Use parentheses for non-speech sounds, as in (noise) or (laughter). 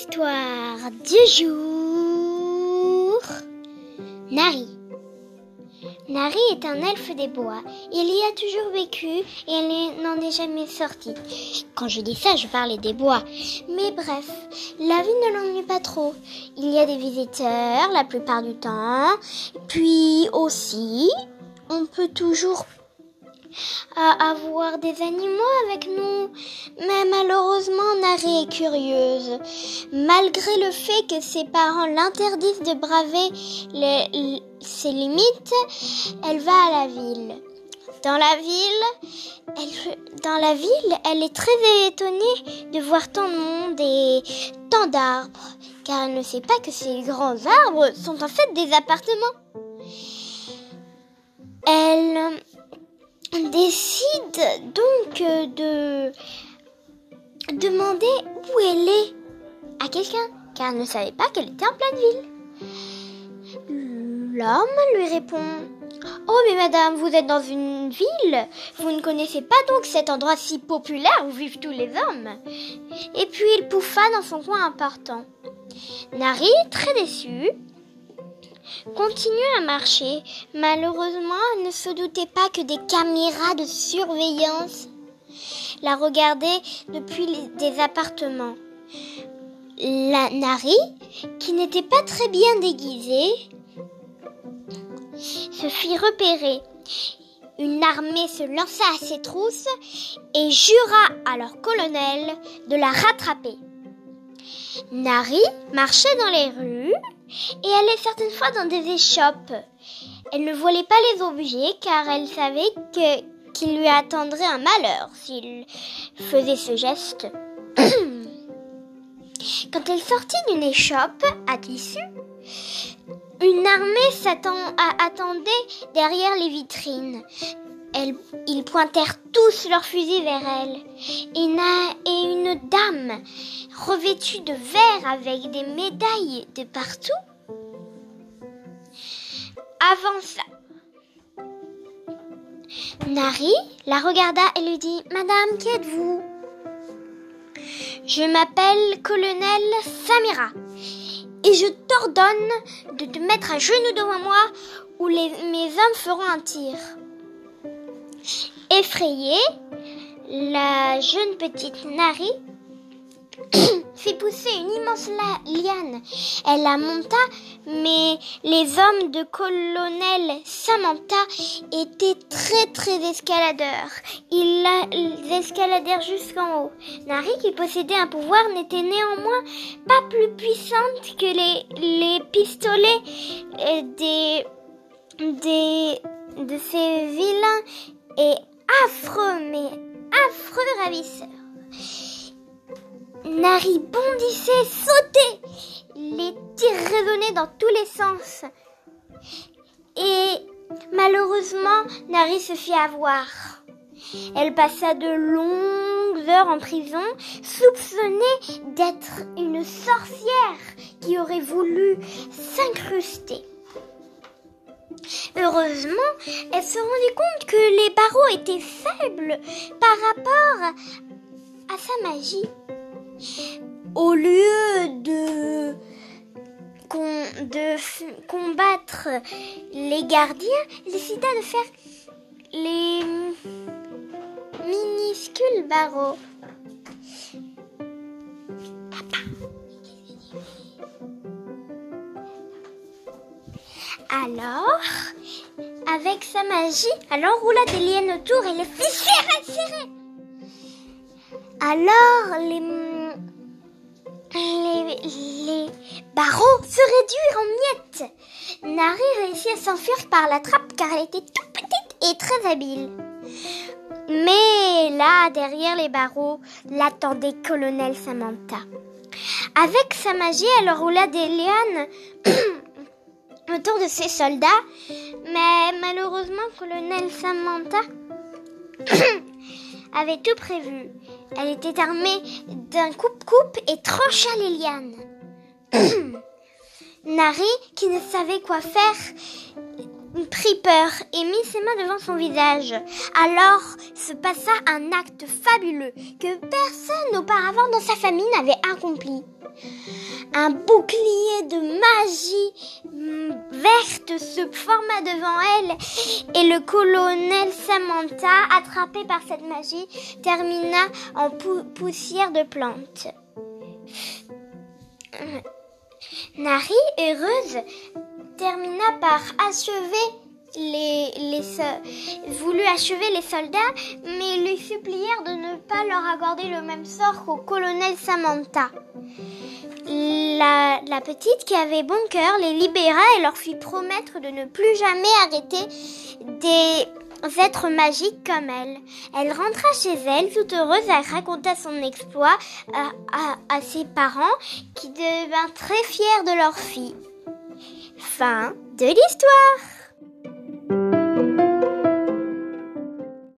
L'histoire du jour. Nari. Nari est un elfe des bois. Il y a toujours vécu et elle n'en est jamais sortie. Quand je dis ça, je parlais des bois. Mais bref, la vie ne l'ennuie pas trop. Il y a des visiteurs la plupart du temps. Puis aussi, on peut toujours à avoir des animaux avec nous. Est curieuse. Malgré le fait que ses parents l'interdisent de braver ses limites, elle va à la ville. Dans la ville, elle, dans la ville, elle est très étonnée de voir tant de monde et tant d'arbres, car elle ne sait pas que ces grands arbres sont en fait des appartements. Elle décide donc de demander où elle est à quelqu'un, car elle ne savait pas qu'elle était en pleine ville. L'homme lui répond Oh, mais madame, vous êtes dans une ville. Vous ne connaissez pas donc cet endroit si populaire où vivent tous les hommes. Et puis il pouffa dans son coin important. Nari, très déçue, continue à marcher. Malheureusement, elle ne se doutait pas que des caméras de surveillance la regardaient depuis des appartements. La Nari, qui n'était pas très bien déguisée, se fit repérer. Une armée se lança à ses trousses et jura à leur colonel de la rattraper. Nari marchait dans les rues et allait certaines fois dans des échoppes. Elle ne volait pas les objets car elle savait que qu'il lui attendrait un malheur s'il faisait ce geste. (clears throat) Quand elle sortit d'une échoppe à tissu, une armée attendait derrière les vitrines. ils pointèrent tous leurs fusils vers elle. Et, et une dame revêtue de vert avec des médailles de partout avança. Nari la regarda et lui dit Madame, qui êtes-vous Je m'appelle colonel Samira et je t'ordonne de te mettre à genoux devant moi ou les, mes hommes feront un tir. Effrayée, la jeune petite Nari (coughs) fit pousser une immense liane. Elle la monta, mais les hommes de colonel Samantha étaient très très escaladeurs. Ils, la, escaladèrent jusqu'en haut. Nari, qui possédait un pouvoir, n'était néanmoins pas plus puissante que les, les pistolets euh, des, des, de ces vilains et affreux, mais affreux ravisseurs. Nari bondissait, sautait. Les tirs résonnaient dans tous les sens. Et malheureusement, Nari se fit avoir. Elle passa de longues heures en prison, soupçonnée d'être une sorcière qui aurait voulu s'incruster. Heureusement, elle se rendit compte que les barreaux étaient faibles par rapport à sa magie. Au lieu de, combattre les gardiens, il décida de faire les minuscules barreaux. Alors, avec sa magie, elle enroula des liens autour et les fit serrer, serrer. Alors, les les, barreaux se réduirent en miettes. Nari réussit à s'enfuir par la trappe car elle était toute petite et très habile. Mais là, derrière les barreaux, l'attendait colonel Samantha. Avec sa magie, elle roula des lianes (clears throat) autour de ses soldats, mais malheureusement, colonel Samantha (clears throat) avait tout prévu. Elle était armée d'un coupe-coupe et trancha les lianes. (clears throat) Nari, qui ne savait quoi faire, prit peur et mit ses mains devant son visage. Alors se passa un acte fabuleux que personne auparavant dans sa famille n'avait accompli. Un bouclier de magie mm, verte se forma devant elle et le colonel Samantha, attrapé par cette magie, termina en poussière de plantes. Nari, heureuse, termina par achever les, les voulut achever les soldats, mais lui supplièrent de ne pas leur accorder le même sort qu'au colonel Samantha. La, la, petite, qui avait bon cœur, les libéra et leur fit promettre de ne plus jamais arrêter des êtres magiques comme elle. Elle rentra chez elle, toute heureuse, elle raconta son exploit à, à, à ses parents, qui devinrent très fiers de leur fille. Fin de l'histoire